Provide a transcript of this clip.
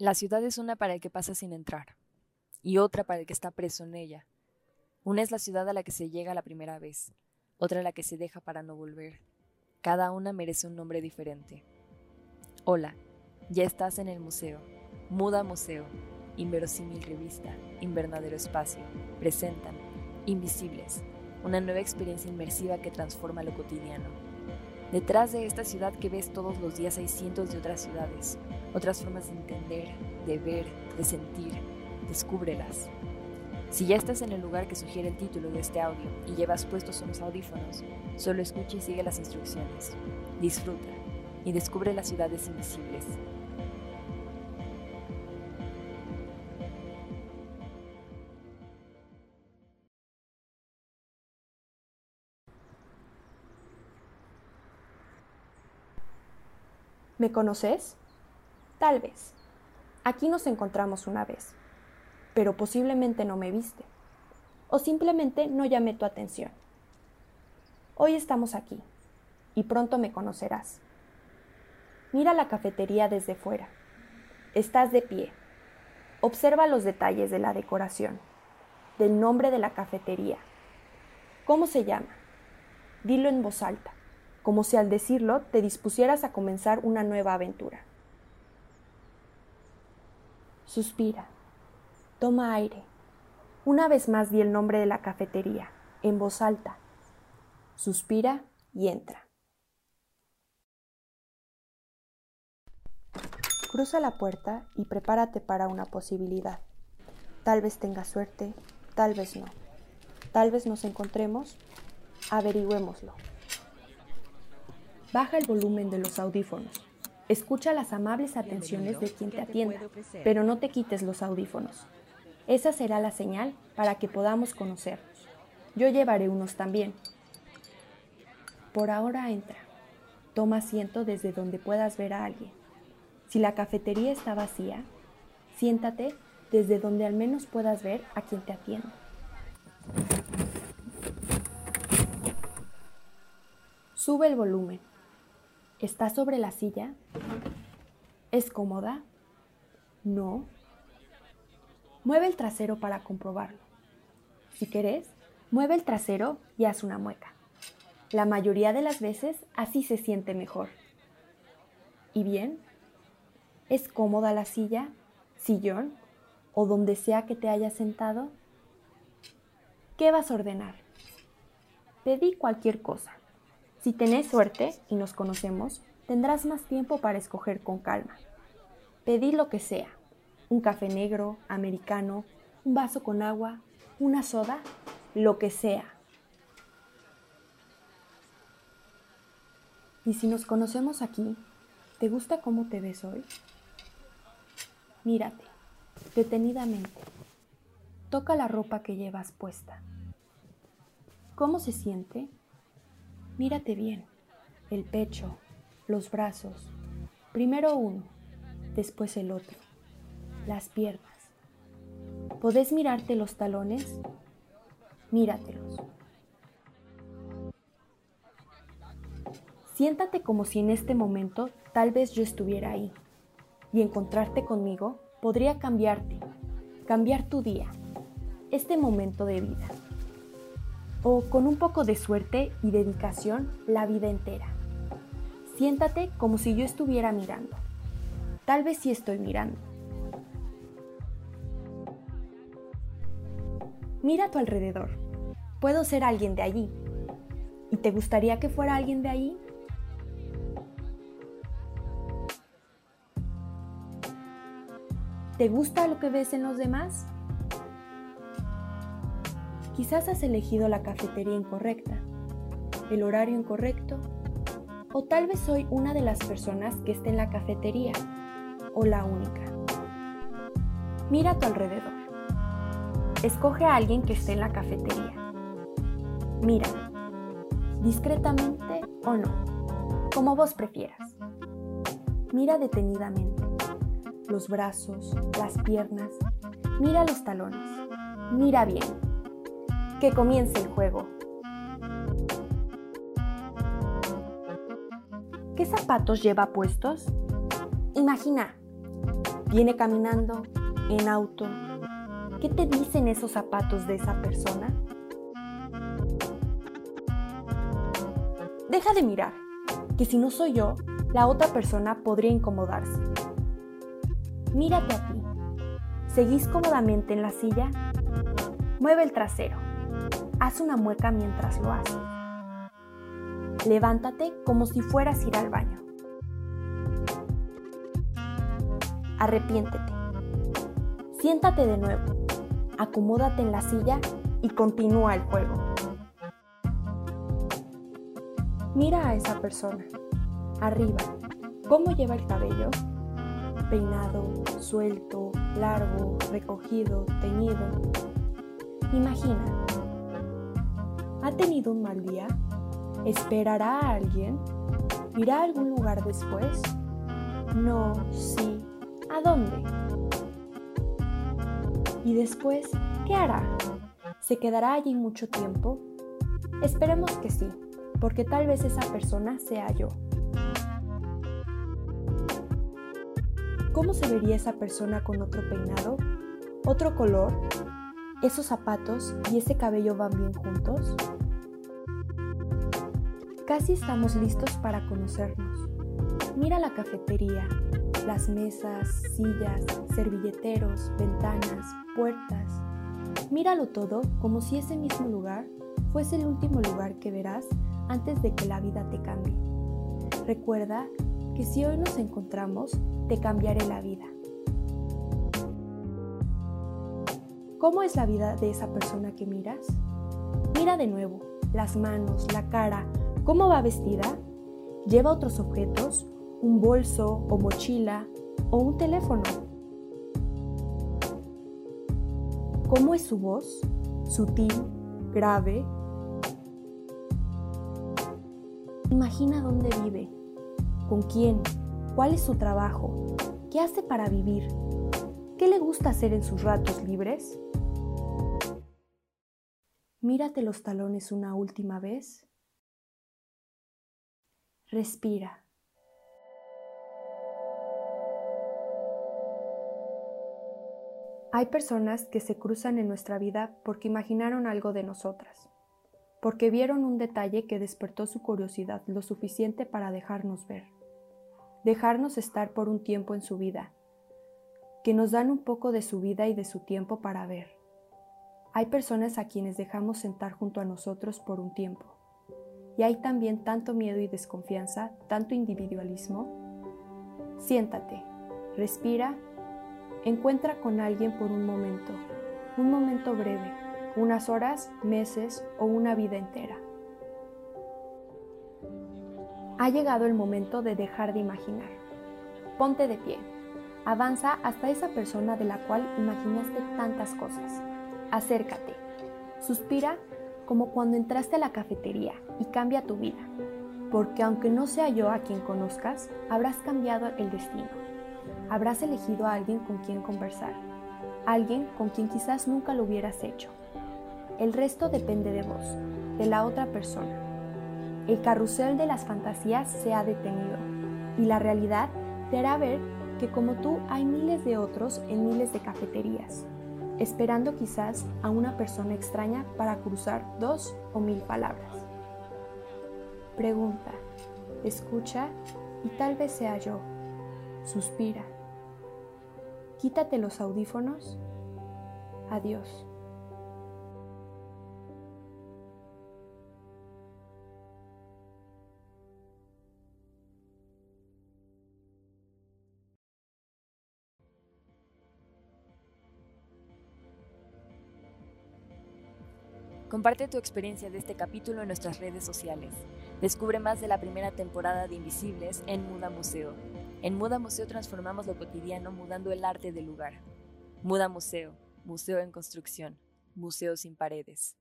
La ciudad es una para el que pasa sin entrar, y otra para el que está preso en ella. Una es la ciudad a la que se llega la primera vez, otra a la que se deja para no volver. Cada una merece un nombre diferente. Hola, ya estás en el museo. Muda Museo, Inverosímil Revista, Invernadero Espacio, presentan Invisibles, una nueva experiencia inmersiva que transforma lo cotidiano. Detrás de esta ciudad que ves todos los días hay cientos de otras ciudades, otras formas de entender, de ver, de sentir. Descúbrelas. Si ya estás en el lugar que sugiere el título de este audio y llevas puestos unos audífonos, solo escucha y sigue las instrucciones. Disfruta y descubre las ciudades invisibles. ¿Me conoces? Tal vez. Aquí nos encontramos una vez, pero posiblemente no me viste, o simplemente no llamé tu atención. Hoy estamos aquí, y pronto me conocerás. Mira la cafetería desde fuera. Estás de pie. Observa los detalles de la decoración, del nombre de la cafetería. ¿Cómo se llama? Dilo en voz alta, como si al decirlo te dispusieras a comenzar una nueva aventura. Suspira. Toma aire. Una vez más di el nombre de la cafetería, en voz alta. Suspira y entra. Cruza la puerta y prepárate para una posibilidad. Tal vez tengas suerte, tal vez no. Tal vez nos encontremos, averigüémoslo. Baja el volumen de los audífonos. Escucha las amables atenciones de quien te atienda, pero no te quites los audífonos. Esa será la señal para que podamos conocernos. Yo llevaré unos también. Por ahora entra. Toma asiento desde donde puedas ver a alguien. Si la cafetería está vacía, siéntate desde donde al menos puedas ver a quien te atiende. Sube el volumen. ¿Está sobre la silla? ¿Es cómoda? No. Mueve el trasero para comprobarlo. Si querés, mueve el trasero y haz una mueca. La mayoría de las veces así se siente mejor. ¿Y bien? ¿Es cómoda la silla, sillón o donde sea que te hayas sentado? ¿Qué vas a ordenar? Pedí cualquier cosa. Si tenés suerte y nos conocemos, tendrás más tiempo para escoger con calma. Pedí lo que sea, un café negro, americano, un vaso con agua, una soda, lo que sea. Y si nos conocemos aquí, ¿te gusta cómo te ves hoy? Mírate, detenidamente. Toca la ropa que llevas puesta. ¿Cómo se siente? Mírate bien, el pecho, los brazos, primero uno, después el otro, las piernas. ¿Podés mirarte los talones? Míratelos. Siéntate como si en este momento tal vez yo estuviera ahí y encontrarte conmigo podría cambiarte, cambiar tu día, este momento de vida o con un poco de suerte y dedicación la vida entera. Siéntate como si yo estuviera mirando. Tal vez sí estoy mirando. Mira a tu alrededor. Puedo ser alguien de allí. ¿Y te gustaría que fuera alguien de allí? ¿Te gusta lo que ves en los demás? Quizás has elegido la cafetería incorrecta, el horario incorrecto, o tal vez soy una de las personas que está en la cafetería, o la única. Mira a tu alrededor. Escoge a alguien que esté en la cafetería. Mira, discretamente o no, como vos prefieras. Mira detenidamente los brazos, las piernas, mira los talones, mira bien que comience el juego. ¿Qué zapatos lleva puestos? Imagina, ¿Viene caminando? ¿En auto? ¿Qué te dicen esos zapatos de esa persona? Deja de mirar, que si no soy yo, la otra persona podría incomodarse. Mírate a ti. ¿Seguís cómodamente en la silla? Mueve el trasero. Haz una mueca mientras lo haces. Levántate como si fueras a ir al baño. Arrepiéntete. Siéntate de nuevo. Acomódate en la silla y continúa el juego. Mira a esa persona. Arriba. ¿Cómo lleva el cabello? Peinado, suelto, largo, recogido, teñido. Imagina. ¿Ha tenido un mal día? ¿Esperará a alguien? ¿Irá a algún lugar después? No, sí. ¿A dónde? ¿Y después qué hará? ¿Se quedará allí mucho tiempo? Esperemos que sí, porque tal vez esa persona sea yo. ¿Cómo se vería esa persona con otro peinado? ¿Otro color? ¿Esos zapatos y ese cabello van bien juntos? Casi estamos listos para conocernos. Mira la cafetería, las mesas, sillas, servilleteros, ventanas, puertas. Míralo todo como si ese mismo lugar fuese el último lugar que verás antes de que la vida te cambie. Recuerda que si hoy nos encontramos, te cambiaré la vida. ¿Cómo es la vida de esa persona que miras? Mira de nuevo las manos, la cara, ¿Cómo va vestida? ¿Lleva otros objetos? ¿Un bolso o mochila o un teléfono? ¿Cómo es su voz? ¿Sutil? ¿Grave? Imagina dónde vive, con quién, cuál es su trabajo, qué hace para vivir, qué le gusta hacer en sus ratos libres. Mírate los talones una última vez Respira. Hay personas que se cruzan en nuestra vida porque imaginaron algo de nosotras, porque vieron un detalle que despertó su curiosidad lo suficiente para dejarnos ver, dejarnos estar por un tiempo en su vida, que nos dan un poco de su vida y de su tiempo para ver. Hay personas a quienes dejamos sentar junto a nosotros por un tiempo y hay también tanto miedo y desconfianza, tanto individualismo. Siéntate, respira, encuentra con alguien por un momento, un momento breve, unas horas, meses o una vida entera. Ha llegado el momento de dejar de imaginar. Ponte de pie. Avanza hasta esa persona de la cual imaginaste tantas cosas. Acércate. Suspira como cuando entraste a la cafetería y cambia tu vida, porque aunque no sea yo a quien conozcas, habrás cambiado el destino. Habrás elegido a alguien con quien conversar, alguien con quien quizás nunca lo hubieras hecho. El resto depende de vos, de la otra persona. El carrusel de las fantasías se ha detenido y la realidad te hará ver que como tú hay miles de otros en miles de cafeterías, esperando quizás a una persona extraña para cruzar dos o mil palabras. Pregunta, escucha y tal vez sea yo. Suspira. Quítate los audífonos. Adiós. Comparte tu experiencia de este capítulo en nuestras redes sociales. Descubre más de la primera temporada de Invisibles en Muda Museo. En Muda Museo transformamos lo cotidiano mudando el arte del lugar. Muda Museo, museo en construcción, museo sin paredes.